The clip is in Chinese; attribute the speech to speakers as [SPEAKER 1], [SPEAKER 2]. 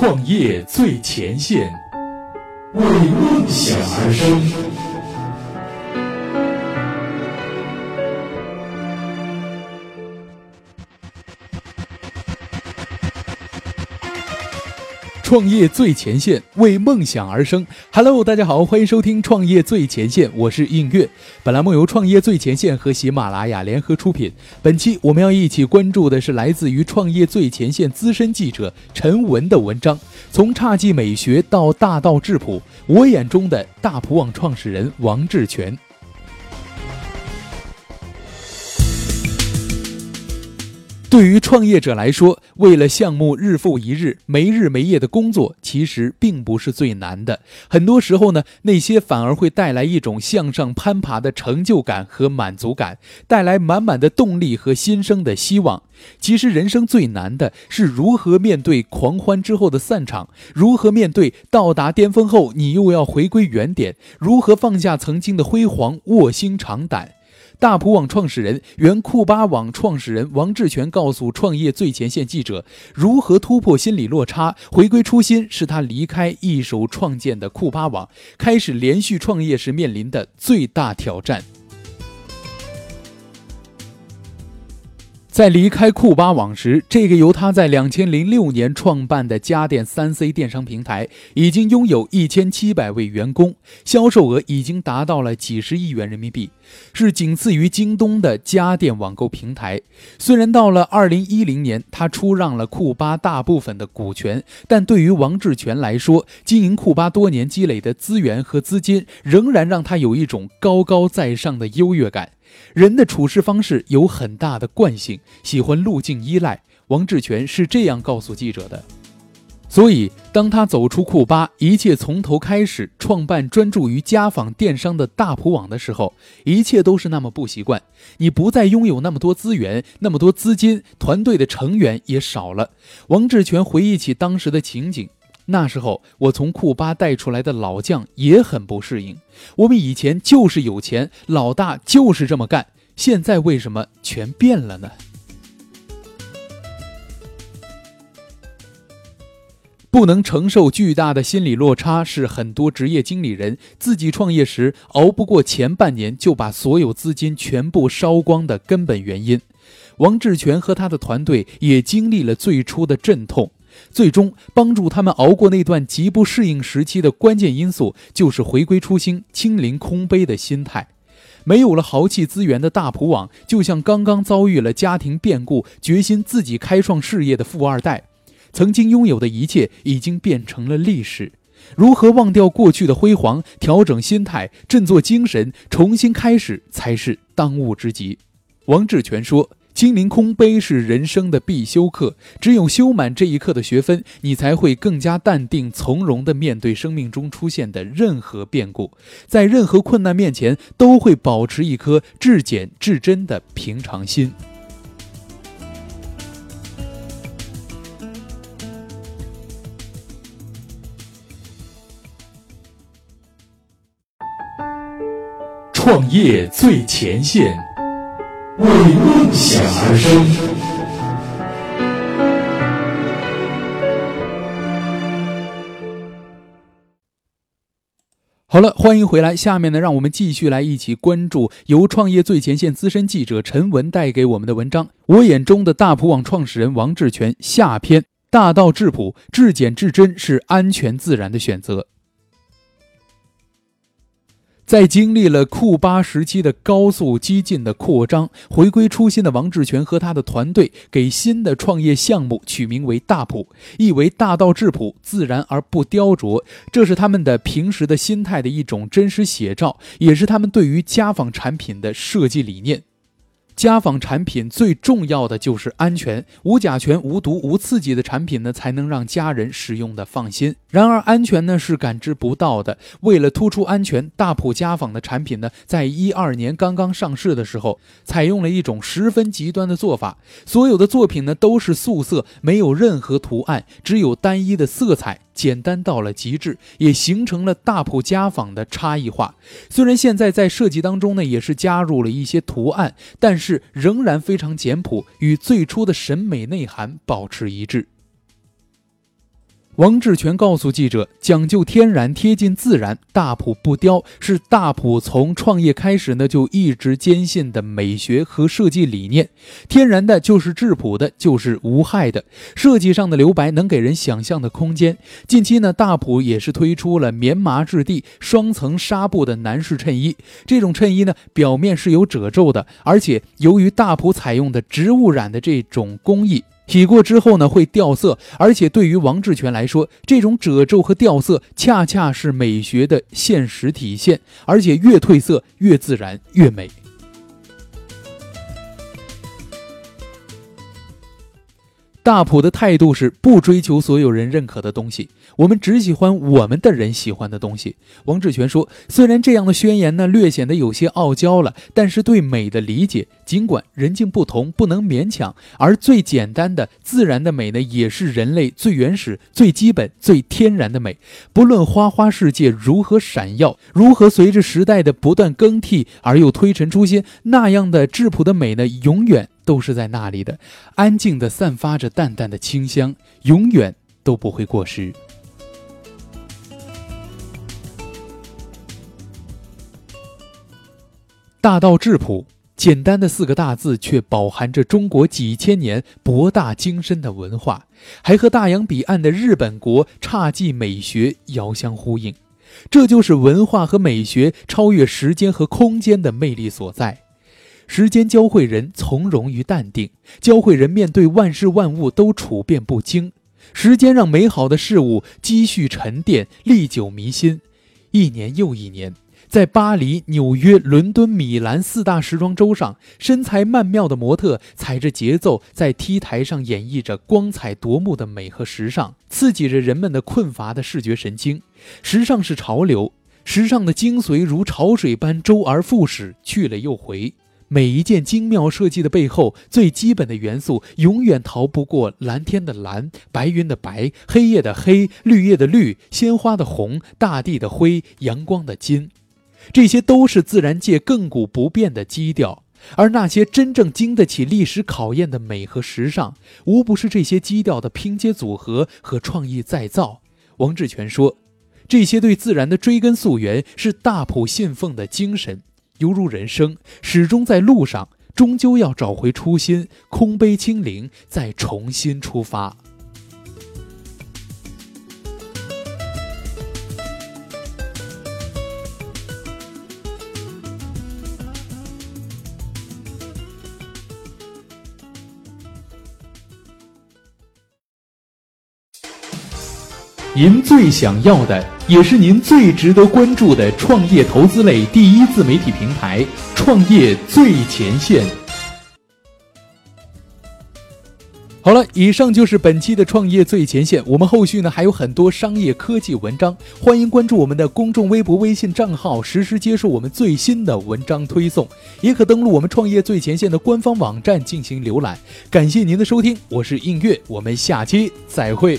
[SPEAKER 1] 创业最前线，为梦想而生。创业最前线，为梦想而生。Hello，大家好，欢迎收听《创业最前线》，我是映月。本栏目由《创业最前线》和喜马拉雅联合出品。本期我们要一起关注的是来自于《创业最前线》资深记者陈文的文章：从侘寂美学到大道质朴，我眼中的大普网创始人王志全。对于创业者来说，为了项目日复一日、没日没夜的工作，其实并不是最难的。很多时候呢，那些反而会带来一种向上攀爬的成就感和满足感，带来满满的动力和新生的希望。其实，人生最难的是如何面对狂欢之后的散场，如何面对到达巅峰后你又要回归原点，如何放下曾经的辉煌，卧薪尝胆。大普网创始人、原酷巴网创始人王志全告诉创业最前线记者，如何突破心理落差，回归初心，是他离开一手创建的酷巴网，开始连续创业时面临的最大挑战。在离开酷巴网时，这个由他在两千零六年创办的家电三 C 电商平台，已经拥有一千七百位员工，销售额已经达到了几十亿元人民币，是仅次于京东的家电网购平台。虽然到了二零一零年，他出让了酷巴大部分的股权，但对于王志全来说，经营酷巴多年积累的资源和资金，仍然让他有一种高高在上的优越感。人的处事方式有很大的惯性，喜欢路径依赖。王志全是这样告诉记者的。所以，当他走出库巴，一切从头开始，创办专注于家纺电商的大普网的时候，一切都是那么不习惯。你不再拥有那么多资源，那么多资金，团队的成员也少了。王志全回忆起当时的情景。那时候，我从库巴带出来的老将也很不适应。我们以前就是有钱，老大就是这么干。现在为什么全变了呢？不能承受巨大的心理落差，是很多职业经理人自己创业时熬不过前半年就把所有资金全部烧光的根本原因。王志全和他的团队也经历了最初的阵痛。最终帮助他们熬过那段极不适应时期的关键因素，就是回归初心、清零空杯的心态。没有了豪气资源的大普网，就像刚刚遭遇了家庭变故、决心自己开创事业的富二代，曾经拥有的一切已经变成了历史。如何忘掉过去的辉煌，调整心态，振作精神，重新开始，才是当务之急。王志全说。心灵空杯是人生的必修课，只有修满这一课的学分，你才会更加淡定从容地面对生命中出现的任何变故，在任何困难面前都会保持一颗至简至真的平常心。创业最前线。为梦想而生。好了，欢迎回来。下面呢，让我们继续来一起关注由创业最前线资深记者陈文带给我们的文章。我眼中的大普网创始人王志全下篇：大道质朴，至简至真是安全自然的选择。在经历了库巴时期的高速激进的扩张，回归初心的王志全和他的团队给新的创业项目取名为“大普”，意为大道质朴、自然而不雕琢。这是他们的平时的心态的一种真实写照，也是他们对于家纺产品的设计理念。家纺产品最重要的就是安全，无甲醛、无毒、无刺激的产品呢，才能让家人使用的放心。然而，安全呢是感知不到的。为了突出安全，大普家纺的产品呢，在一二年刚刚上市的时候，采用了一种十分极端的做法，所有的作品呢都是素色，没有任何图案，只有单一的色彩。简单到了极致，也形成了大普家纺的差异化。虽然现在在设计当中呢，也是加入了一些图案，但是仍然非常简朴，与最初的审美内涵保持一致。王志全告诉记者：“讲究天然、贴近自然，大普不雕是大普从创业开始呢就一直坚信的美学和设计理念。天然的就是质朴的，就是无害的。设计上的留白能给人想象的空间。近期呢，大普也是推出了棉麻质地、双层纱布的男士衬衣。这种衬衣呢，表面是有褶皱的，而且由于大普采用的植物染的这种工艺。”洗过之后呢，会掉色，而且对于王志全来说，这种褶皱和掉色恰恰是美学的现实体现，而且越褪色越自然越美。大普的态度是不追求所有人认可的东西，我们只喜欢我们的人喜欢的东西。王志全说：“虽然这样的宣言呢略显得有些傲娇了，但是对美的理解，尽管人境不同，不能勉强。而最简单的自然的美呢，也是人类最原始、最基本、最天然的美。不论花花世界如何闪耀，如何随着时代的不断更替而又推陈出新，那样的质朴的美呢，永远。”都是在那里的，安静的散发着淡淡的清香，永远都不会过时。大道质朴，简单的四个大字，却饱含着中国几千年博大精深的文化，还和大洋彼岸的日本国侘寂美学遥相呼应。这就是文化和美学超越时间和空间的魅力所在。时间教会人从容与淡定，教会人面对万事万物都处变不惊。时间让美好的事物积蓄沉淀，历久弥新。一年又一年，在巴黎、纽约、伦敦、米兰四大时装周上，身材曼妙的模特踩着节奏，在 T 台上演绎着光彩夺目的美和时尚，刺激着人们的困乏的视觉神经。时尚是潮流，时尚的精髓如潮水般周而复始，去了又回。每一件精妙设计的背后，最基本的元素永远逃不过蓝天的蓝、白云的白、黑夜的黑、绿叶的绿、鲜花的红、大地的灰、阳光的金。这些都是自然界亘古不变的基调，而那些真正经得起历史考验的美和时尚，无不是这些基调的拼接组合和创意再造。王志全说：“这些对自然的追根溯源，是大埔信奉的精神。”犹如人生，始终在路上，终究要找回初心，空杯清零，再重新出发。您最想要的，也是您最值得关注的创业投资类第一自媒体平台——创业最前线。好了，以上就是本期的创业最前线。我们后续呢还有很多商业科技文章，欢迎关注我们的公众微博、微信账号，实时接受我们最新的文章推送。也可登录我们创业最前线的官方网站进行浏览。感谢您的收听，我是映月，我们下期再会。